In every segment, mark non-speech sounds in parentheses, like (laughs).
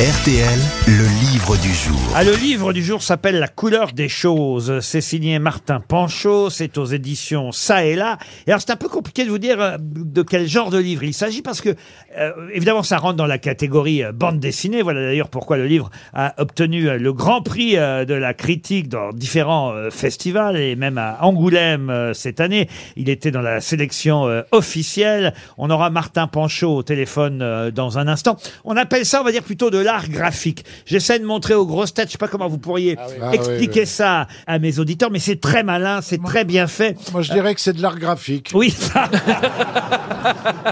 RTL, le livre du jour. Ah, le livre du jour s'appelle La couleur des choses. C'est signé Martin Panchaud. C'est aux éditions Ça et là. Et alors, c'est un peu compliqué de vous dire euh, de quel genre de livre il s'agit parce que, euh, évidemment, ça rentre dans la catégorie euh, bande dessinée. Voilà d'ailleurs pourquoi le livre a obtenu le grand prix de la critique dans différents festivals et même à Angoulême cette année. Il était dans la sélection officielle. On aura Martin Panchaud au téléphone dans un instant. On appelle ça, on va dire, plutôt de l'art graphique. J'essaie de montrer aux grosses têtes, je sais pas comment vous pourriez Ah expliquer oui, oui. ça à mes auditeurs, mais c'est très malin, c'est très bien fait. Moi, je dirais que c'est de l'art graphique. Oui, (laughs)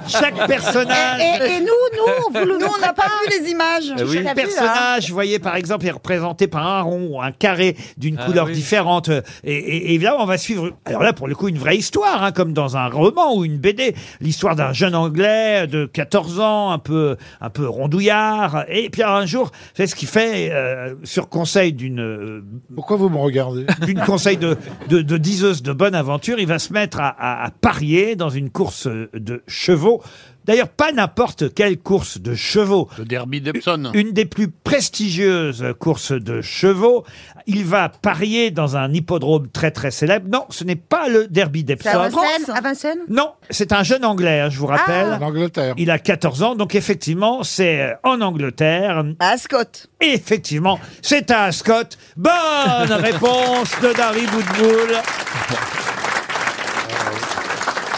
chaque personnage. Et, et nous, nous, on vous le- nous, on n'a pas vu les images. Chaque là personnage, vous voyez, par exemple, est représenté par un rond ou un carré d'une couleur différente. Et, et, et évidemment, on va suivre, alors là, pour le coup, une vraie histoire, hein, comme dans un roman ou une BD. L'histoire d'un jeune Anglais de 14 ans, un peu, un peu rondouillard. Et puis un jour, c'est ce qu'il fait, euh, sur conseil d'une... euh, Pourquoi vous me regardez (laughs) d'une conseil de, de, de diseuse de bonne aventure, il va se mettre à, à- à parier dans une course de chevaux. D'ailleurs, pas n'importe quelle course de chevaux. Le derby d'Epsom. Une des plus prestigieuses courses de chevaux. Il va parier dans un hippodrome très très célèbre. Non, ce n'est pas le derby C'est à d'Epsom. Vincennes, à Vincennes Non, c'est un jeune Anglais, hein, je vous rappelle. En Angleterre. Il a 14 ans, donc effectivement, c'est euh, en Angleterre. À Ascot. Et effectivement, c'est à Ascot. Bonne réponse de Dari Boudboul. (laughs)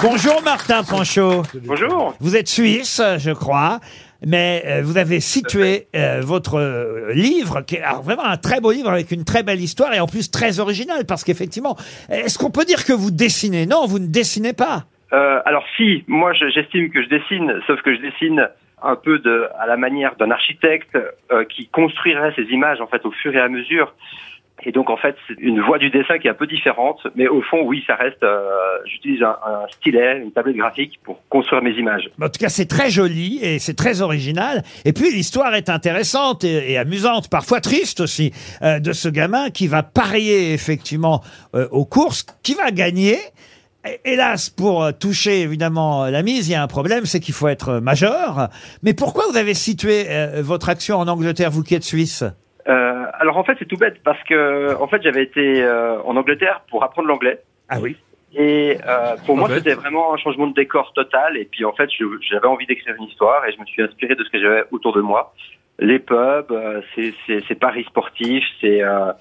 Bonjour Martin Panchaud. Bonjour. Vous êtes suisse, je crois. Mais euh, vous avez situé euh, votre euh, livre, qui est alors, vraiment un très beau livre avec une très belle histoire et en plus très original parce qu'effectivement, est-ce qu'on peut dire que vous dessinez? Non, vous ne dessinez pas. Euh, alors si, moi je- j'estime que je dessine, sauf que je dessine un peu de, à la manière d'un architecte euh, qui construirait ces images en fait au fur et à mesure. Et donc en fait c'est une voie du dessin qui est un peu différente, mais au fond oui ça reste. euh, J'utilise un, un stylet, une tablette graphique pour construire mes images. En tout cas, c'est très joli et c'est très original. Et puis, l'histoire est intéressante et, et amusante, parfois triste aussi, euh, de ce gamin qui va parier effectivement euh, aux courses, qui va gagner. Hé- Hélas, pour toucher évidemment la mise, il y a un problème, c'est qu'il faut être majeur. Mais pourquoi vous avez situé votre action en Angleterre, vous qui êtes suisse? Euh, alors en fait c'est tout bête parce que en fait j'avais été euh, en Angleterre pour apprendre l'anglais. Ah oui. Et euh, pour moi, c'était vraiment un changement de décor total. Et puis, en fait, j'avais envie d'écrire une histoire et je me suis inspiré de ce que j'avais autour de moi. Les pubs, euh, ces, paris sportifs, c'est euh,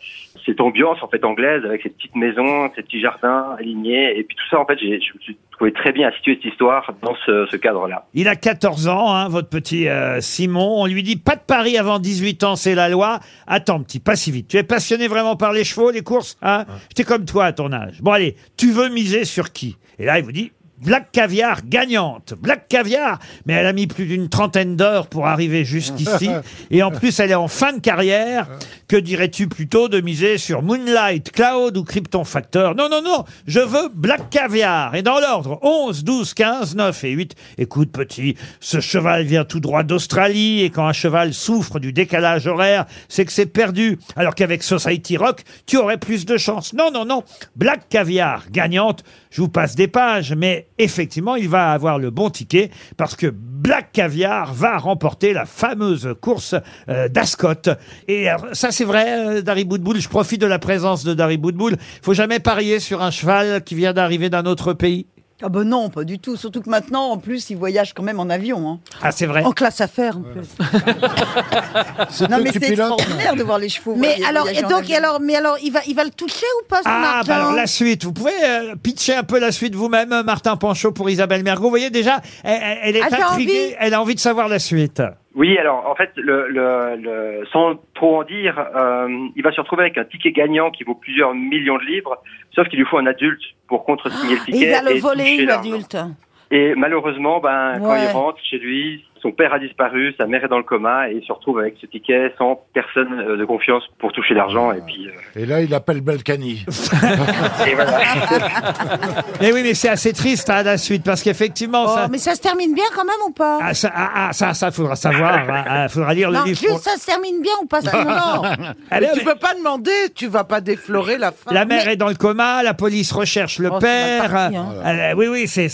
cette ambiance en fait anglaise avec ces petites maisons, ces petits jardins alignés. Et puis tout ça, en fait, j'ai- je me suis trouvé très bien à situer cette histoire dans ce, ce cadre-là. Il a 14 ans, hein, votre petit euh, Simon. On lui dit pas de pari avant 18 ans, c'est la loi. Attends, petit, pas si vite. Tu es passionné vraiment par les chevaux, les courses hein? J'étais comme toi à ton âge. Bon, allez, tu veux miser sur qui? Et là, il vous dit. Black Caviar gagnante. Black Caviar, mais elle a mis plus d'une trentaine d'heures pour arriver jusqu'ici. (laughs) Et en plus, elle est en fin de carrière. Que dirais-tu plutôt de miser sur Moonlight, Cloud ou Krypton Factor? Non, non, non, je veux Black Caviar. Et dans l'ordre, 11, 12, 15, 9 et 8. Écoute, petit, ce cheval vient tout droit d'Australie et quand un cheval souffre du décalage horaire, c'est que c'est perdu. Alors qu'avec Society Rock, tu aurais plus de chance. Non, non, non. Black Caviar gagnante. Je vous passe des pages, mais effectivement, il va avoir le bon ticket parce que Black Caviar va remporter la fameuse course euh, d'Ascot. Et ça, c'est vrai, euh, Dari Boudboul. Je profite de la présence de Dari Boudboul. Faut jamais parier sur un cheval qui vient d'arriver d'un autre pays. Ah ben non, pas du tout. Surtout que maintenant, en plus, ils voyagent quand même en avion. Hein. Ah, c'est vrai. En classe affaires, en plus. (laughs) C'est Non, mais c'est extraordinaire de voir les chevaux. Mais voyager alors, et en donc, avion. et alors, mais alors, il va, il va le toucher ou pas son Ah, argent bah alors la suite. Vous pouvez euh, pitcher un peu la suite vous-même, euh, Martin Panchaud, pour Isabelle Mergo. Vous voyez déjà, elle, elle- elle est Ah, j'ai intriguée, envie. elle a envie de savoir la suite. Oui, alors en fait, le, le, le- sans trop en dire, euh, il va se retrouver avec un ticket gagnant qui vaut plusieurs millions de livres, sauf qu'il lui faut un adulte pour contresigner le Et ticket. il va le et voler, l'adulte. Et malheureusement, ben, quand il rentre chez lui, son père a disparu, sa mère est dans le coma et il se retrouve avec ce ticket sans personne euh, de confiance pour toucher l'argent. Et puis, euh, Et là, il appelle Balkany. (laughs) et voilà. (laughs) Mais oui, mais c'est assez triste hein, la suite parce qu'effectivement, Oh, ça, mais ça se termine bien quand même ou pas? Ah, ça, ah, ah, ça, ça, faudra savoir. (laughs) hein, ah, faudra lire Non, le livre. juste pour- ça se termine bien ou pas? Ça- Non, non. Allez, Mais tu mais peux pas demander, tu vas pas déflorer la fin. La mère est dans le coma, la police recherche le Oh, père. hein. Euh, oui, oui, c'est,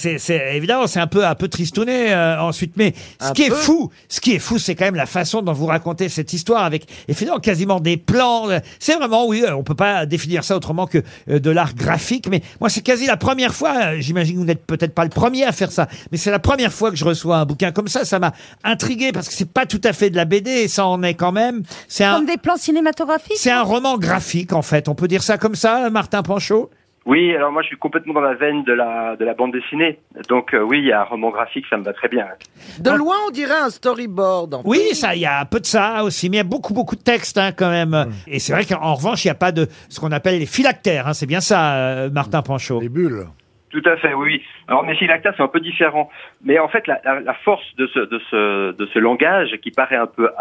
évidemment, c'est un peu, un peu tristouné euh, ensuite, mais Ah qui est peu. fou, ce qui est fou, c'est quand même la façon dont vous racontez cette histoire avec, effectivement, quasiment des plans. C'est vraiment, oui, euh, on peut pas définir ça autrement que euh, de l'art graphique, mais moi, c'est quasi la première fois, euh, j'imagine que vous n'êtes peut-être pas le premier à faire ça, mais c'est la première fois que je reçois un bouquin comme ça. Ça m'a intrigué parce que c'est pas tout à fait de la BD et ça en est quand même. C'est un, Comme des plans cinématographiques c'est un roman graphique, en fait. On peut dire ça comme ça, Martin Panchaud? Oui, alors moi je suis complètement dans la veine de la de la bande dessinée. Donc euh, oui, il y a un roman graphique, ça me va très bien. De loin, on dirait un storyboard. en fait. Oui, ça, il y a un peu de ça aussi, mais il y a beaucoup, beaucoup de textes hein, quand même. Et c'est vrai qu'en revanche, il n'y a pas de ce qu'on appelle les phylactères. hein. c'est bien ça, euh, Martin Panchaud. Les bulles. Tout à fait, oui. oui. Alors mais Philacta, c'est un peu différent. Mais en fait, la, la, la force de ce de ce de ce langage qui paraît un peu euh,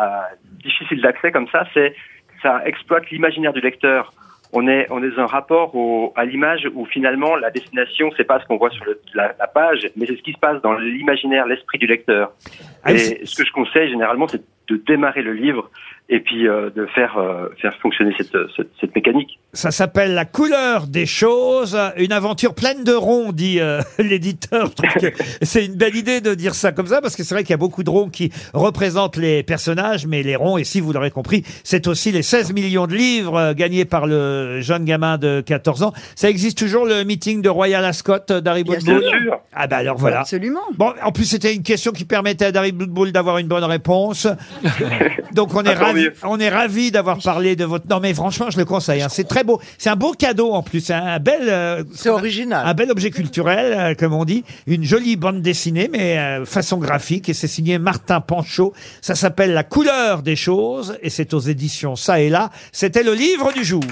difficile d'accès comme ça, c'est que ça exploite l'imaginaire du lecteur. On est on est dans un rapport au, à l'image où finalement la destination c'est pas ce qu'on voit sur le- la, la page, mais c'est ce qui se passe dans l'imaginaire, l'esprit du lecteur. Ah, Et ce que je conseille généralement, c'est de démarrer le livre et puis euh, de faire euh, faire fonctionner cette, cette cette mécanique. Ça s'appelle La couleur des choses, une aventure pleine de ronds, dit euh, (laughs) l'éditeur. Je trouve que c'est une belle idée de dire ça comme ça, parce que c'est vrai qu'il y a beaucoup de ronds qui représentent les personnages, mais les ronds, ici, vous l'aurez compris, c'est aussi les 16 millions de livres euh, gagnés par le jeune gamin de 14 ans. Ça existe toujours, le meeting de Royal Ascot euh, d'Harry Bien Bootbull Bien sûr. Ah bah alors voilà. Absolument. Bon, en plus, c'était une question qui permettait à Darry Bootbull d'avoir une bonne réponse. (laughs) Donc, on est tant ravi, on est ravi d'avoir parlé de votre. Non, mais franchement, je le conseille. hein. C'est très beau. C'est un beau cadeau en plus. C'est un bel, euh, C'est original. un bel objet culturel, euh, comme on dit. Une jolie bande dessinée, mais euh, façon graphique. Et c'est signé Martin Panchaud. Ça s'appelle La couleur des choses. Et c'est aux éditions Ça et là. C'était le livre du jour.